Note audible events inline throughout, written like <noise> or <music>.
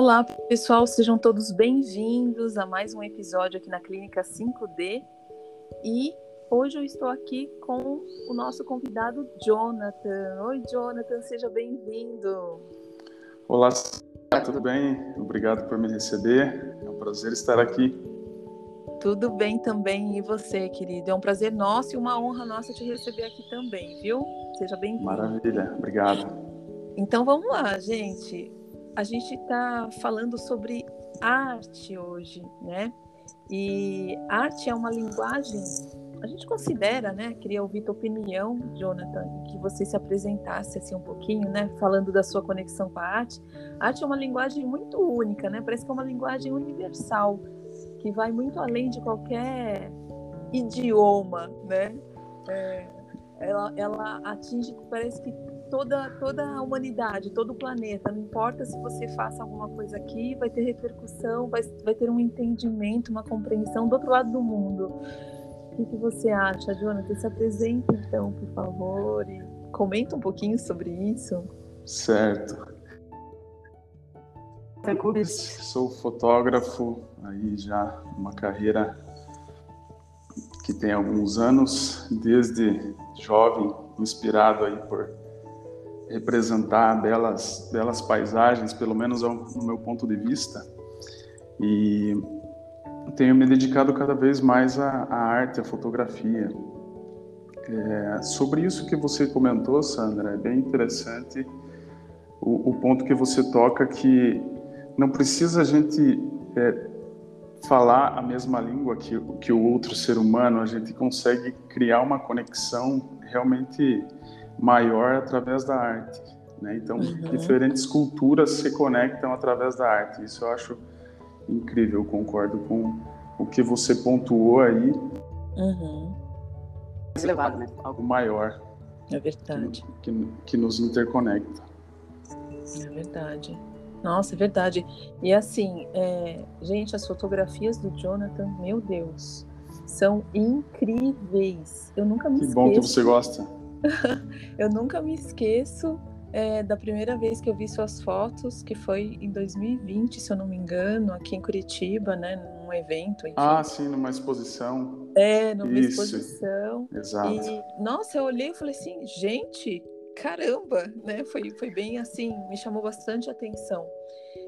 Olá, pessoal, sejam todos bem-vindos a mais um episódio aqui na Clínica 5D. E hoje eu estou aqui com o nosso convidado Jonathan. Oi, Jonathan, seja bem-vindo. Olá, tudo bem? Obrigado por me receber. É um prazer estar aqui. Tudo bem também, e você, querido? É um prazer nosso e uma honra nossa te receber aqui também, viu? Seja bem-vindo. Maravilha, obrigado. Então vamos lá, gente. A gente está falando sobre arte hoje, né? E arte é uma linguagem, a gente considera, né? Queria ouvir tua opinião, Jonathan, que você se apresentasse assim um pouquinho, né? Falando da sua conexão com a arte. A arte é uma linguagem muito única, né? Parece que é uma linguagem universal, que vai muito além de qualquer idioma, né? É, ela, ela atinge, parece que toda, toda a humanidade, todo o planeta. Não importa se você faça alguma coisa aqui, vai ter repercussão, vai, vai ter um entendimento, uma compreensão do outro lado do mundo. O que, que você acha, Jonathan? Se apresenta então, por favor, e comenta um pouquinho sobre isso. Certo. Sou fotógrafo, aí já uma carreira que tem alguns anos, desde jovem, inspirado aí por representar belas, belas paisagens, pelo menos no meu ponto de vista. E tenho me dedicado cada vez mais à, à arte, à fotografia. É, sobre isso que você comentou, Sandra, é bem interessante o, o ponto que você toca que não precisa a gente é, falar a mesma língua que, que o outro ser humano, a gente consegue criar uma conexão realmente maior através da arte. Né? Então, uhum. diferentes culturas se conectam através da arte. Isso eu acho incrível, concordo com o que você pontuou aí. Uhum. Elevado, né? Algo maior. É verdade. Que, que, que nos interconecta. É verdade. Nossa, é verdade. E assim, é... gente, as fotografias do Jonathan, meu Deus, são incríveis. Eu nunca me que esqueço. Que bom que você gosta <laughs> eu nunca me esqueço é, da primeira vez que eu vi suas fotos, que foi em 2020, se eu não me engano, aqui em Curitiba, né, num evento. Enfim. Ah, sim, numa exposição. É, numa Isso. exposição. Exato. E, nossa, eu olhei e falei assim, gente, caramba, né? Foi, foi bem assim, me chamou bastante atenção.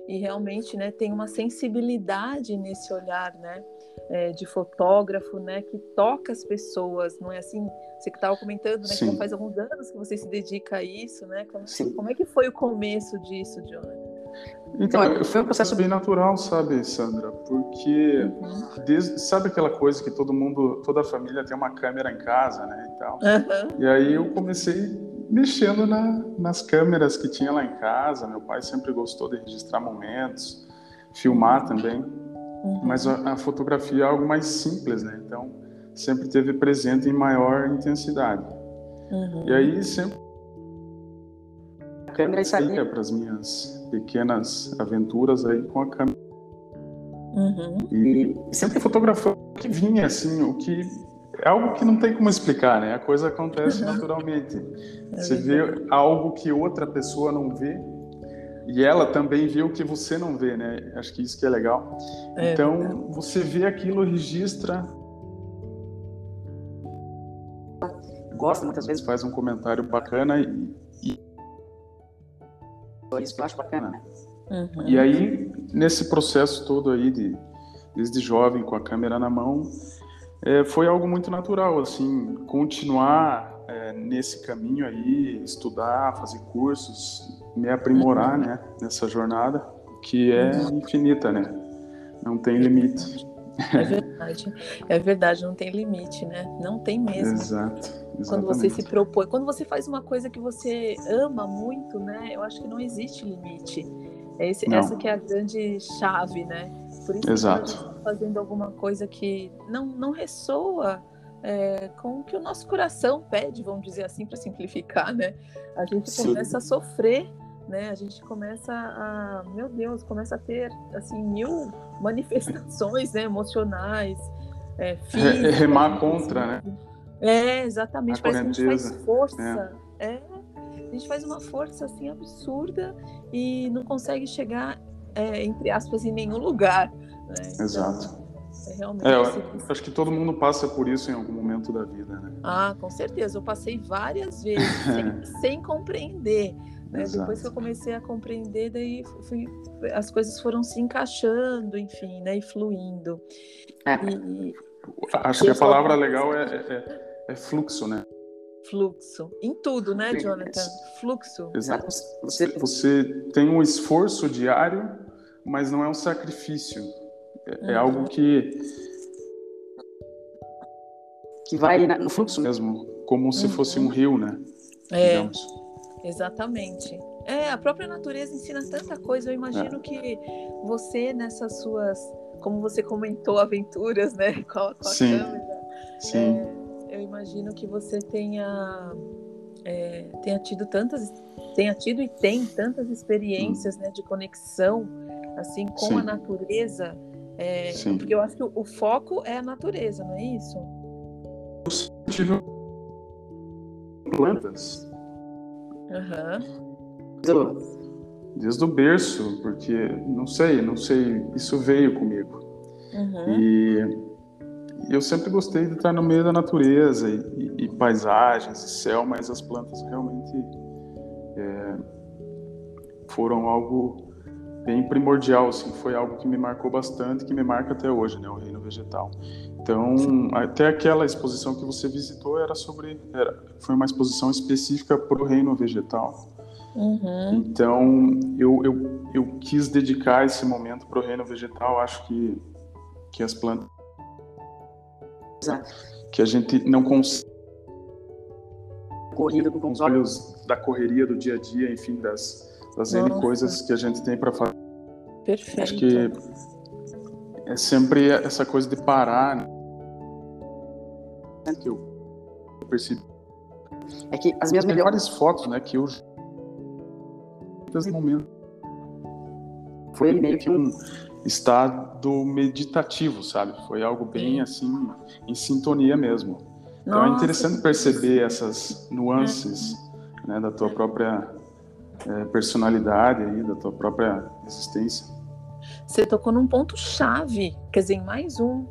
E realmente, né, tem uma sensibilidade nesse olhar, né? É, de fotógrafo, né, que toca as pessoas, não é assim? Você que estava comentando, né, que já faz alguns anos que você se dedica a isso, né? Como, como é que foi o começo disso, Jonathan? Então, foi um processo bem natural, sabe, Sandra? Porque uhum. desde, sabe aquela coisa que todo mundo, toda a família tem uma câmera em casa, né, e tal. Uhum. E aí eu comecei mexendo na, nas câmeras que tinha lá em casa. Meu pai sempre gostou de registrar momentos, filmar também. Uhum. Mas a, a, fotografia é algo mais simples, né? Então, sempre teve presente em maior intensidade. Uhum. E aí sempre a câmera saía para as minhas pequenas aventuras aí com a câmera. Uhum. E sempre fotografou o que vinha, assim, o que é algo que não tem como explicar, né? A coisa acontece <laughs> naturalmente. É Você vê algo que outra pessoa não vê e ela também vê o que você não vê, né? Acho que isso que é legal. É, então, é. você vê aquilo, registra. Gosta muitas vezes, faz um comentário bacana e. e... Isso que eu acho bacana, né? Uhum. E aí, nesse processo todo aí, de, desde jovem, com a câmera na mão, é, foi algo muito natural, assim, continuar é, nesse caminho aí, estudar, fazer cursos, me aprimorar, né, nessa jornada que é infinita, né? Não tem limite. É verdade, é verdade, não tem limite, né? Não tem mesmo. Exato. Exatamente. Quando você se propõe, quando você faz uma coisa que você ama muito, né? Eu acho que não existe limite. É esse, essa que é a grande chave, né? Por isso Exato. que tá fazendo alguma coisa que não, não ressoa é, com o que o nosso coração pede, vamos dizer assim, para simplificar, né? A gente Sim. começa a sofrer né? A gente começa a, meu Deus, começa a ter assim mil <laughs> manifestações né, emocionais, é, <laughs> físicas. Remar contra, né? É, exatamente. A Parece que a gente faz força. É. é. A gente faz uma força assim absurda e não consegue chegar é, entre aspas, em nenhum lugar. Né? Então, Exato. É realmente. É, eu acho que todo mundo passa por isso em algum momento da vida, né? Ah, com certeza. Eu passei várias vezes sem, <laughs> sem compreender. Né? Depois que eu comecei a compreender, daí fui, as coisas foram se encaixando, enfim, né? E fluindo. É. E, acho que a palavra legal é, é, é, é fluxo, né? Fluxo. Em tudo, né, Jonathan? Fluxo. Exato. Você, você tem um esforço diário, mas não é um sacrifício. É, é uhum. algo que. que vai no fluxo mesmo, como uhum. se fosse um rio, né? É. Digamos. Exatamente. É, a própria natureza ensina tanta coisa. Eu imagino é. que você, nessas suas. Como você comentou, aventuras, né? Com a, com a Sim. câmera. Sim. É, eu imagino que você tenha, é, tenha tido tantas, tenha tido e tem tantas experiências, né, de conexão, assim, com Sim. a natureza, é, porque eu acho que o, o, foco é a natureza, não é isso? Eu tive plantas. Uhum. Desde o berço, porque não sei, não sei, isso veio comigo. Uhum. E eu sempre gostei de estar no meio da natureza e, e, e paisagens e céu, mas as plantas realmente é, foram algo bem primordial, assim, foi algo que me marcou bastante, que me marca até hoje, né, o reino vegetal. Então, até aquela exposição que você visitou era sobre, era, foi uma exposição específica para o reino vegetal. Uhum. Então, eu, eu, eu quis dedicar esse momento para o reino vegetal. Acho que que as plantas que a gente não consegue corrida com os olhos da correria do dia a dia, enfim, das, das N coisas que a gente tem para fazer. Perfeito. Acho que é sempre essa coisa de parar. Né? Que eu percebi. É que as minhas melhores fotos, né, que eu nesse momento foi meio que um estado meditativo, sabe? Foi algo bem assim em sintonia mesmo. Então é Nossa, é interessante perceber essas nuances é. né, da tua própria é, personalidade aí, da tua própria existência. Você tocou num ponto chave, quer dizer, mais um.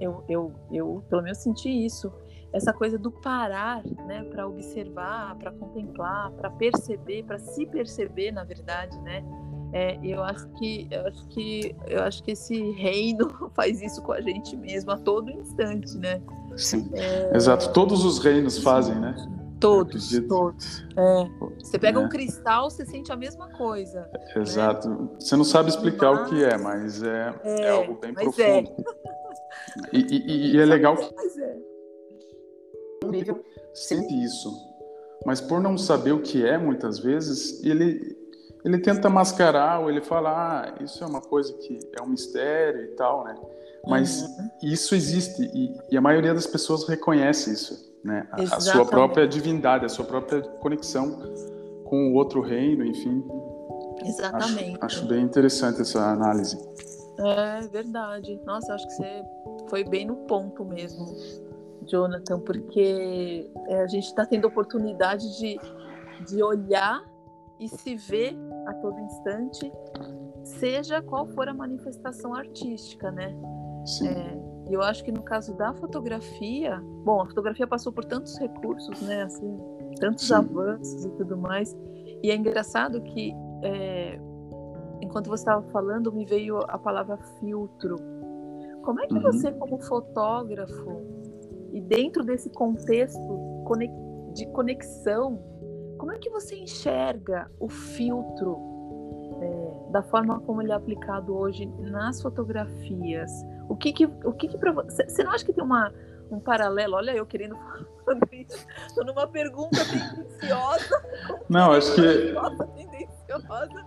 Eu, eu, eu pelo menos senti isso. Essa coisa do parar, né, para observar, para contemplar, para perceber, para se perceber, na verdade, né? É, eu acho que eu acho que eu acho que esse reino <laughs> faz isso com a gente mesmo a todo instante, né? Sim. É... Exato. Todos os reinos fazem, né? Todos, todos. É. Você pega um é. cristal, você sente a mesma coisa. Né? Exato. Né? Você não sabe explicar mas... o que é, mas é, é, é algo bem profundo. E, e, e, é legal que mas é. sente isso, mas por não saber o que é, muitas vezes ele ele tenta mascarar, ou ele fala, ah, isso é uma coisa que é um mistério e tal, né? Mas uhum. isso existe e, e, a maioria das pessoas reconhece isso, né? A, a, sua própria divindade, a sua própria conexão com o outro reino, enfim. Exatamente. Acho, acho bem interessante essa análise. É verdade. Nossa, acho que você foi bem no ponto mesmo, Jonathan, porque é, a gente está tendo oportunidade de, de olhar e se vê a todo instante, seja qual for a manifestação artística, né? Sim. É, eu acho que no caso da fotografia, bom, a fotografia passou por tantos recursos, né? Assim, tantos Sim. avanços e tudo mais. E é engraçado que, é, enquanto você estava falando, me veio a palavra filtro. Como é que uhum. você, como fotógrafo, e dentro desse contexto de conexão como é que você enxerga o filtro é, da forma como ele é aplicado hoje nas fotografias? O que que, o que, que para você, você não acha que tem uma, um paralelo? Olha, eu querendo <laughs> falar isso, estou numa pergunta tendenciosa. Não, acho que. Tendenciosa,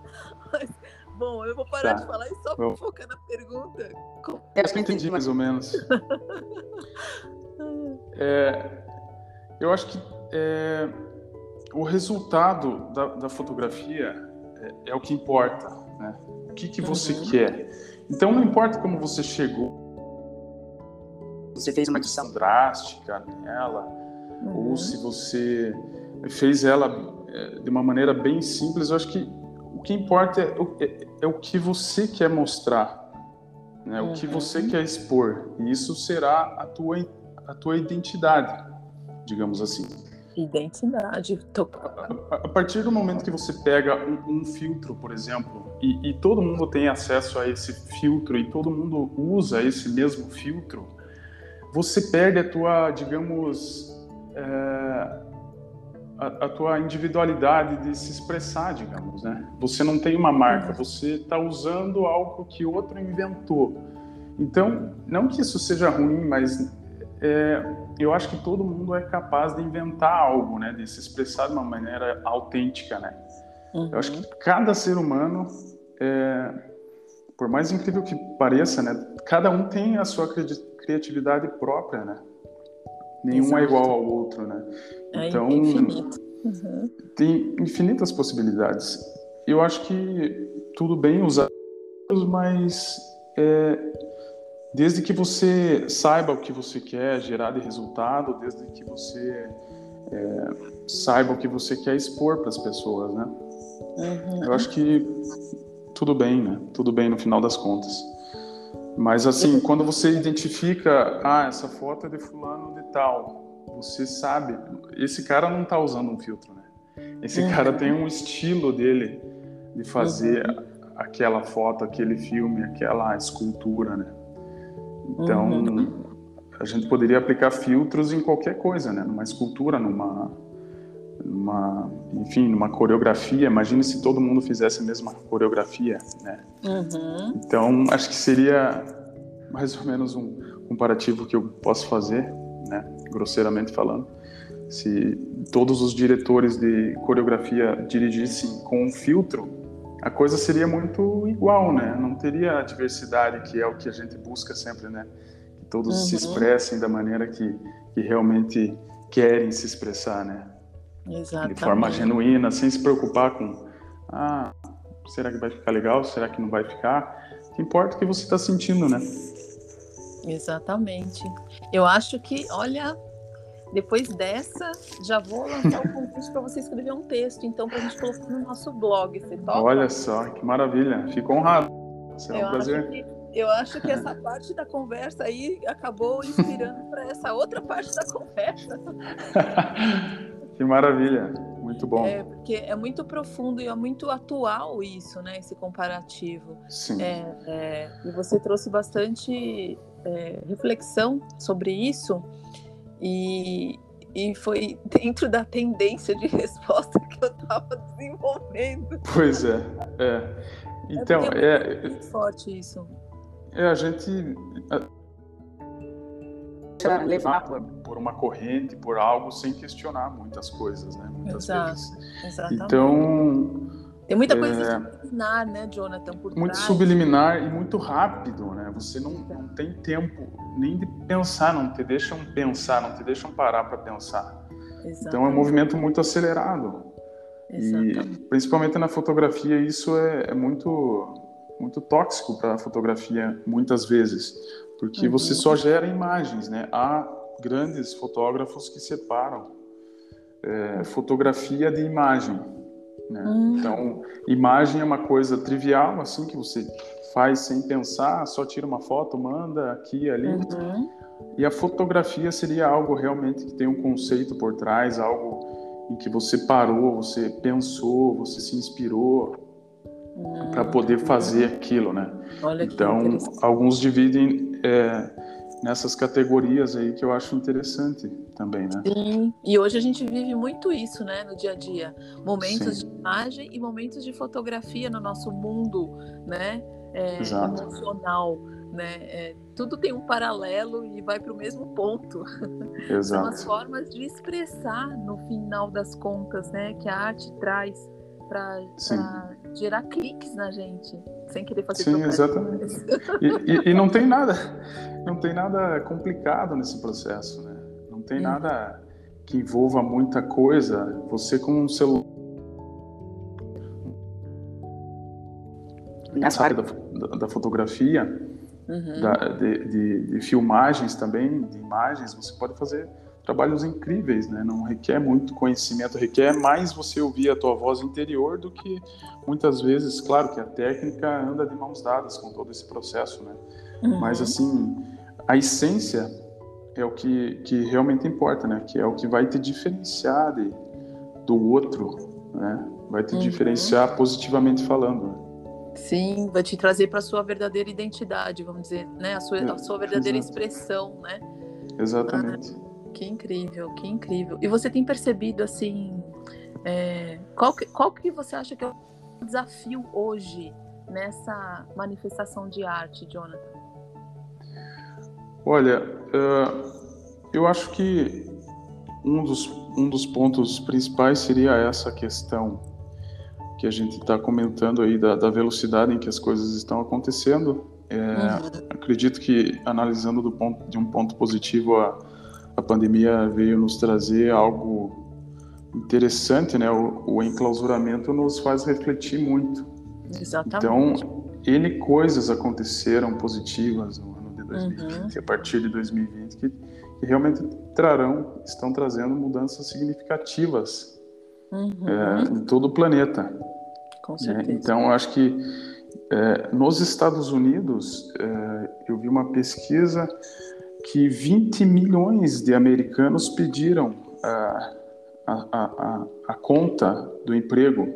mas, bom, eu vou parar tá. de falar e só Bom. focar na pergunta. Como... É, acho que entendi mais ou menos. <laughs> é, eu acho que é, o resultado da, da fotografia é, é, o que importa, né? O que, que você uhum. quer. Então, não importa como você chegou, você fez uma edição drástica nela, uhum. ou se você fez ela é, de uma maneira bem simples, eu acho que o que importa é, é, é, o que você quer mostrar, né? o que você uhum. quer expor. E isso será a tua, a tua identidade, digamos assim. Identidade. Tô... A, a, partir do momento que você pega um, um filtro, por exemplo, e, e, todo mundo tem acesso a esse filtro e todo mundo usa esse mesmo filtro, você perde a tua, digamos, é, a, a, tua individualidade de se expressar, digamos, né? Você não tem uma marca, uhum. você está usando algo que outro inventou. Então, não que isso seja ruim, mas é, eu acho que todo mundo é capaz de inventar algo, né? De se expressar de uma maneira autêntica, né? Uhum. Eu acho que uhum. cada ser humano, é, por mais incrível que pareça, né? Cada um tem a sua criatividade própria, né? Nenhum Exato. é igual ao outro, né? É então, infinito. Uhum. tem infinitas possibilidades. Eu acho que tudo bem usar, mas é, desde que você saiba o que você quer gerar de resultado, desde que você é, saiba o que você quer expor para as pessoas, né? Uhum. Eu acho que tudo bem, né? Tudo bem no final das contas. Mas assim, quando você identifica, ah, essa foto é de fulano de tal, você sabe, esse cara não está usando um filtro, né? Esse uhum. cara tem um estilo dele de fazer uhum. aquela foto, aquele filme, aquela escultura, né? Então, uhum. a gente poderia aplicar filtros em qualquer coisa, né? Numa escultura, numa, numa, enfim, numa coreografia. Imagine se todo mundo fizesse a mesma coreografia, né? Uhum. Então, acho que seria mais ou menos um comparativo que eu posso fazer, né? Grosseiramente falando. Se todos os diretores de coreografia dirigissem com um filtro, a coisa seria muito igual, né? Não teria a diversidade que é o que a gente busca sempre, né? Que todos uhum. se expressem da maneira que, que realmente querem se expressar, né? Exatamente. De forma genuína, sem se preocupar com, ah, será que vai ficar legal? Será que não vai ficar? O que importa é o que você está sentindo, né? Exatamente. Eu acho que, olha, depois dessa, já vou lançar o convite para você escrever um texto, então, para a gente colocar no nosso blog. Você topa? Olha só, que maravilha. Fico honrado. Será eu um prazer. Que, eu acho que essa parte da conversa aí acabou inspirando para essa outra parte da conversa. <laughs> que maravilha. Muito bom. É, porque é muito profundo e é muito atual isso, né? Esse comparativo. Sim. É, é, e você trouxe bastante é, reflexão sobre isso. E, e foi dentro da tendência de <laughs> resposta que eu estava desenvolvendo. Pois é, é. Então, é, é muito forte isso. É, a gente levar por, por, uma corrente, por algo, sem questionar muitas coisas, né? Muitas Exato, vezes. Exatamente. Então, tem muita coisa é, subliminar, né, Jonathan? Por muito trás. subliminar e muito rápido, né? Você não, não tem tempo nem de pensar, não te deixam pensar, não te deixam parar para pensar. Exatamente. Então é um movimento muito acelerado. Exatamente. E principalmente na fotografia isso é, é muito muito tóxico para a fotografia muitas vezes, porque uhum. você só gera imagens, né? Há grandes fotógrafos que separam é, fotografia de imagem. Né? Hum. Então, imagem é uma coisa trivial, assim, que você faz sem pensar, só tira uma foto, manda aqui ali. Uhum. E a fotografia seria algo realmente que tem um conceito por trás, algo em que você parou, você pensou, você se inspirou uhum. para poder fazer aquilo, né? Olha então, alguns dividem é, nessas categorias aí que eu acho interessante também, né? Sim, e hoje a gente vive muito isso, né, no dia a dia. Momentos Sim. de imagem e momentos de fotografia no nosso mundo, né, é, emocional, né? É, tudo tem um paralelo e vai para o mesmo ponto. <laughs> Exato. São as formas de expressar, no final das contas, né, que a arte traz para gerar cliques na gente, sem querer fazer Sim, exatamente. E, e, e, não tem nada, não tem nada complicado nesse processo, né? Não tem Sim. nada que envolva muita coisa. Você com um celular área da, da, da fotografia, uhum. da, de, de, de, filmagens também, de imagens, você pode fazer trabalhos incríveis, né? Não requer muito conhecimento, requer mais você ouvir a tua voz interior do que muitas vezes, claro que a técnica anda de mãos dadas com todo esse processo, né? Uhum. Mas assim, a essência é o que, que realmente importa, né? Que é o que vai te diferenciar de, do outro, né? Vai te uhum. diferenciar positivamente falando. Né? Sim, vai te trazer para sua verdadeira identidade, vamos dizer, né? A sua, a sua verdadeira Exato. expressão, né? Exatamente. Ah, que incrível, que incrível. E você tem percebido assim, é, qual, que, qual que você acha que é o desafio hoje nessa manifestação de arte, Jonathan? Olha, uh, eu acho que um dos, um dos pontos principais seria essa questão que a gente está comentando aí da, da, velocidade em que as coisas estão acontecendo. É, uhum. Acredito que analisando do ponto, de um ponto positivo a, a pandemia veio nos trazer algo interessante, né? O, o enclausuramento nos faz refletir muito. Exatamente. Então, N coisas aconteceram positivas no ano de 2020, uhum. a partir de 2020, que, que, realmente trarão, estão trazendo mudanças significativas uhum. é, em todo o planeta. Com certeza. É, então, acho que é, nos Estados Unidos, é, eu vi uma pesquisa que 20 milhões de americanos pediram a, a, a, a conta do emprego,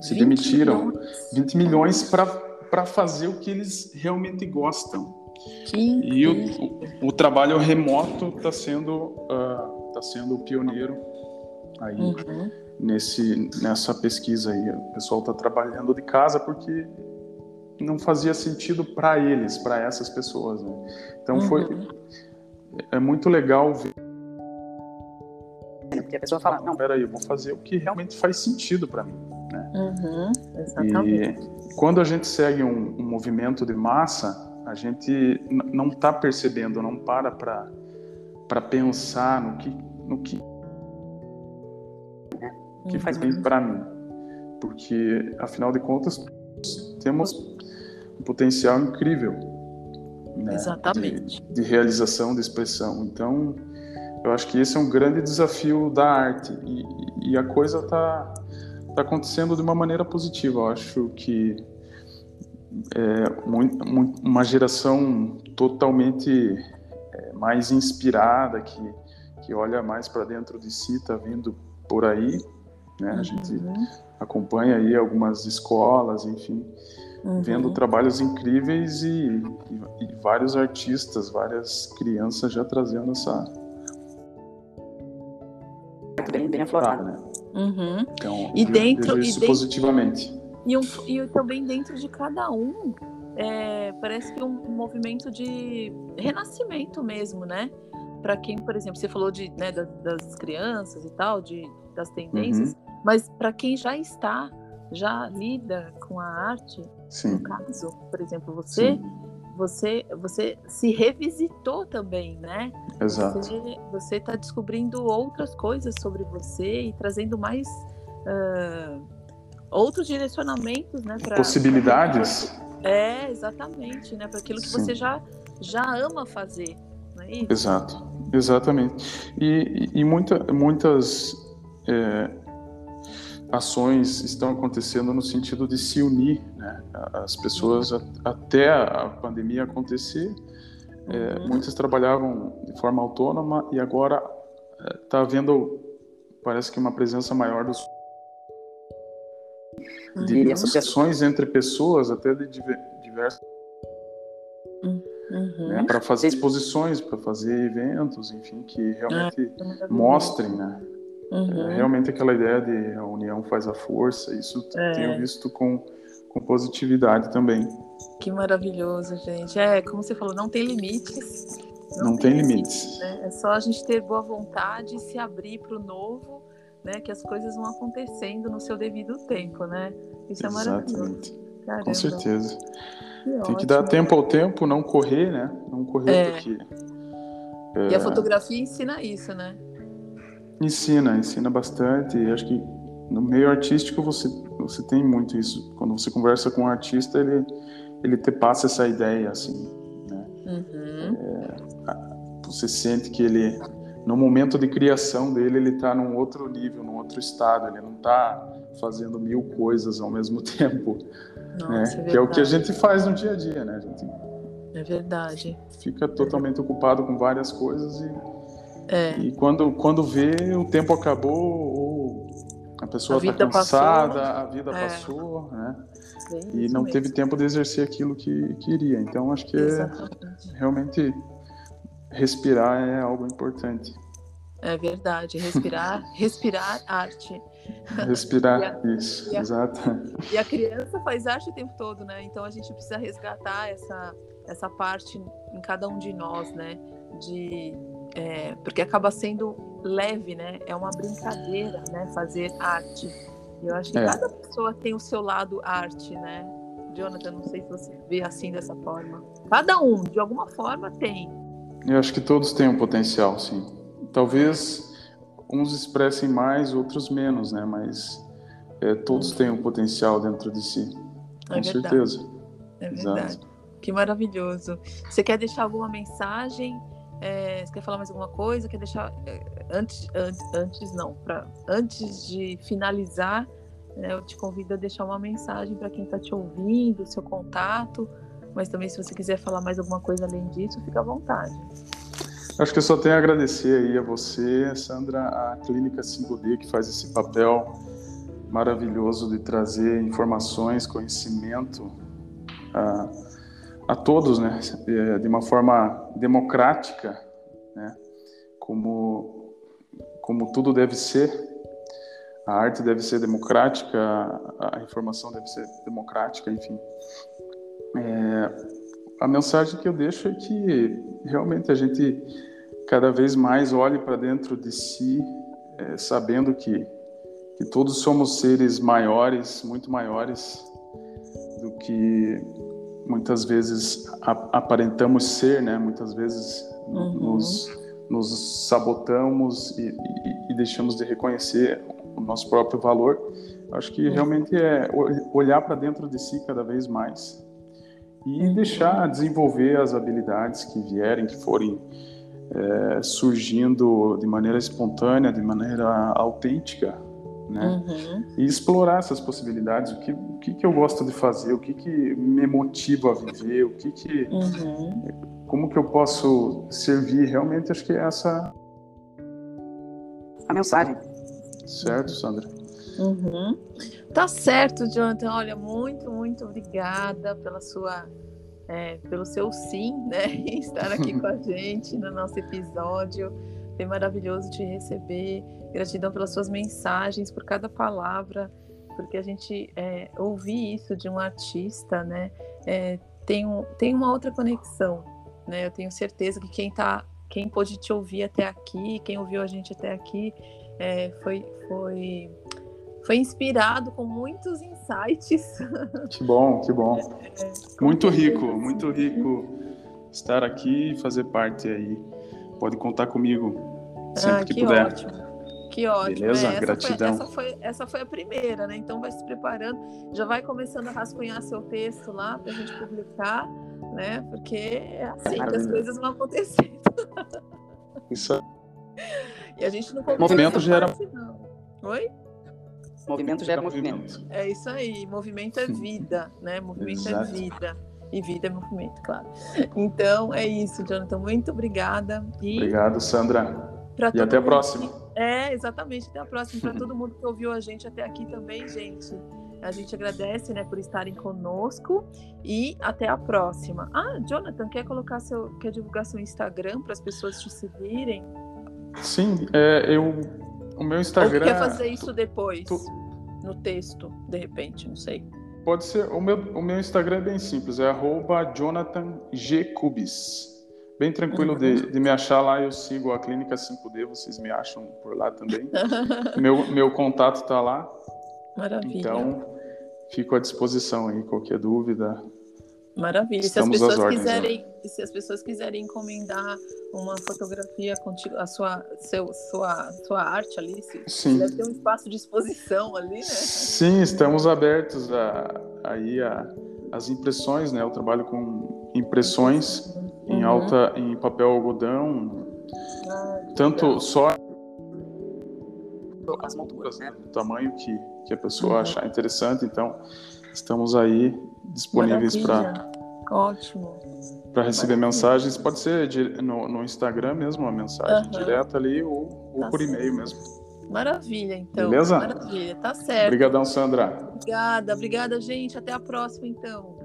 se 20 demitiram. Milhões. 20 milhões para fazer o que eles realmente gostam. Que e o, o, trabalho remoto está sendo, uh, tá sendo o pioneiro aí. Uhum nesse, nessa pesquisa aí. O pessoal está trabalhando de casa porque não fazia sentido para eles, para essas pessoas. Né? Então uhum. foi é muito legal ver. Porque a pessoa fala, não, peraí, eu vou fazer o que realmente faz sentido para mim. Né? Uhum, exatamente. E quando a gente segue um, um movimento de massa, a gente não está percebendo, não para para pensar no que, no que que faz bem para mim. Porque, afinal de contas, temos um potencial incrível né, Exatamente. De, de, realização, de expressão. Então, eu acho que esse é um grande desafio da arte. E, e a coisa está tá acontecendo de uma maneira positiva. Eu acho que é muito, muito, uma geração totalmente é, mais inspirada, que, que olha mais para dentro de si, está vindo por aí né? A gente uhum. acompanha aí algumas escolas, enfim, uhum. vendo trabalhos incríveis e, e, e, vários artistas, várias crianças já trazendo essa bem, bem aflorada, né? Uhum. Então, e dentro e dentro, positivamente. E, um, e também dentro de cada um é, parece que um, um movimento de renascimento mesmo, né? Para quem, por exemplo, você falou de, né, das, das crianças e tal, de, das tendências. Uhum. Mas para quem já está, já lida com a arte, Sim. no caso, por exemplo, você, você, você se revisitou também, né? Exato. Você está descobrindo outras coisas sobre você e trazendo mais uh, outros direcionamentos, né? Pra, Possibilidades. Pra... É, exatamente, né? Para aquilo que Sim. você já já ama fazer. Não é isso? Exato, exatamente. E, e muita, muitas é, ações estão acontecendo no sentido de se unir, né? As pessoas até a pandemia acontecer, é, uhum. muitas trabalhavam de forma autônoma e agora está é, havendo, parece que uma presença maior dos de uhum. associações entre pessoas, até de diversas uhum. né, para fazer exposições, para fazer eventos, enfim, que realmente ah, mostrem, né? Uhum. É, realmente aquela ideia de a união faz a força, isso é. tenho visto com, com positividade também. Que maravilhoso, gente. É, como você falou, não tem limites. Não, não tem, tem, limites. limites né? É só a gente ter boa vontade e se abrir para o novo, né? Que as coisas vão acontecendo no seu devido tempo, né? Isso Exatamente. é maravilhoso. Caramba. Com certeza. Que tem ótimo. que dar tempo ao tempo, não correr, né? Não correr é. porque. É... E a fotografia ensina isso, né? Ensina, ensina bastante. Acho que no meio artístico você você tem muito isso. Quando você conversa com um artista, ele ele te passa essa ideia assim, né? Uhum. É, você sente que ele no momento de criação dele, ele está num outro nível, num outro estado, ele não está fazendo mil coisas ao mesmo <laughs> tempo, Nossa, né? É que é o que a gente faz no dia a dia, né? A gente é verdade. Fica totalmente ocupado com várias coisas e, é. e quando, quando vê, o tempo acabou ou a pessoa está cansada, passou, a vida é. passou, né? e não mesmo. teve tempo de exercer aquilo que queria. Então, acho que é, realmente respirar é algo importante. É verdade, respirar, <laughs> respirar arte. Respirar, <laughs> a, isso, e a, exato. E a criança faz arte o tempo todo, né? Então a gente precisa resgatar essa, essa parte em cada um de nós, né? De, é, porque acaba sendo leve, né? É uma brincadeira, né? Fazer arte. Eu acho que é. cada pessoa tem o seu lado arte, né? Jonathan, não sei se você vê assim dessa forma. Cada um, de alguma forma, tem. Eu acho que todos têm um potencial, sim. Talvez uns expressem mais, outros menos, né? Mas é, todos têm um potencial dentro de si. É com certeza. É verdade. Exato. Que maravilhoso. Você quer deixar alguma mensagem? É, você quer falar mais alguma coisa? Quer deixar é, antes, antes, antes não, para antes de finalizar, né, eu te convido a deixar uma mensagem para quem está te ouvindo, seu contato. Mas também se você quiser falar mais alguma coisa além disso, fica à vontade. Acho que eu só tenho a agradecer aí a você, Sandra, a Clínica 5D que faz esse papel maravilhoso de trazer informações, conhecimento a, a todos, né, é, de uma forma democrática, né, como como tudo deve ser. A arte deve ser democrática, a informação deve ser democrática, enfim. É, a mensagem que eu deixo é que realmente a gente cada vez mais olhe para dentro de si, é, sabendo que, que todos somos seres maiores, muito maiores do que muitas vezes aparentamos ser, né? Muitas vezes uhum. nos, nos sabotamos e, e, e, deixamos de reconhecer o nosso próprio valor. Acho que uhum. realmente é olhar para dentro de si cada vez mais e deixar desenvolver as habilidades que vierem, que forem é, surgindo de maneira espontânea, de maneira autêntica, né? Uhum. E explorar essas possibilidades, o que, o que, que eu gosto de fazer, o que, que me motiva a viver, o que que, uhum. como que eu posso servir, realmente acho que é essa a mensagem. Certo, Sandra? Uhum. Tá certo, Jonathan. Olha, muito, muito obrigada pela sua, é, pelo seu sim, né, em <laughs> estar aqui com a <laughs> gente no nosso episódio. Foi maravilhoso te receber. Gratidão pelas suas mensagens, por cada palavra, porque a gente é, ouvir isso de um artista, né, é, tem, um, tem uma outra conexão, né? Eu tenho certeza que quem tá, quem pôde te ouvir até aqui, quem ouviu a gente até aqui, é, foi, foi foi inspirado com muitos insights. <laughs> Que bom, que bom. É, muito rico, muito rico estar aqui e fazer parte aí. Pode contar comigo sempre ah, que, que puder. Ótimo. Que ótimo. Beleza, é, gratidão. Foi, essa, foi, essa foi a primeira, né? Então vai se preparando, já vai começando a rascunhar seu texto lá para a gente publicar, né? Porque é assim que as coisas vão acontecendo. <laughs> Isso. E a gente não movimento gera. Parte, não. Oi? Movimento gera movimento. É isso aí, movimento é vida, né? Movimento é Exato. é vida. E vida é movimento, claro. Então é isso, Jonathan. Muito obrigada. E... Obrigado, Sandra. E até a próxima. É, exatamente, até a próxima. Para todo mundo que ouviu a gente até aqui também, gente. A gente agradece, né, por estarem conosco e até a próxima. Ah, Jonathan, quer colocar seu, quer divulgar seu Instagram para as pessoas te seguirem? Sim, é, eu o meu Instagram. Ou quer fazer isso depois? Tu... No texto, de repente, não sei. Pode ser. O meu, o meu Instagram é bem simples, é JonathanGCubis. Bem tranquilo de, de, me achar lá, eu sigo a Clínica 5D, vocês me acham por lá também. meu, meu contato está lá. Maravilha. Então, fico à disposição aí, qualquer dúvida, Maravilha. se as pessoas ordens, quiserem, né? se as pessoas quiserem encomendar uma fotografia contigo, a sua, seu, sua, sua arte ali, Sim. deve ter um espaço de exposição ali, né? Sim, estamos abertos a, aí a, as impressões, né? Eu trabalho com impressões uhum. Em alta, em papel algodão. Ah, tanto só as monturas, né? O tamanho que, que a pessoa uhum. achar interessante. Então, estamos aí disponíveis para. Ótimo. Para receber Maravilha. mensagens, pode ser no, no Instagram mesmo, uma mensagem uhum. direta ali, ou, ou tá por e-mail mesmo. Maravilha, então. Beleza? Maravilha, tá certo. Obrigadão, Sandra. Obrigada, obrigada, gente. Até a próxima, então.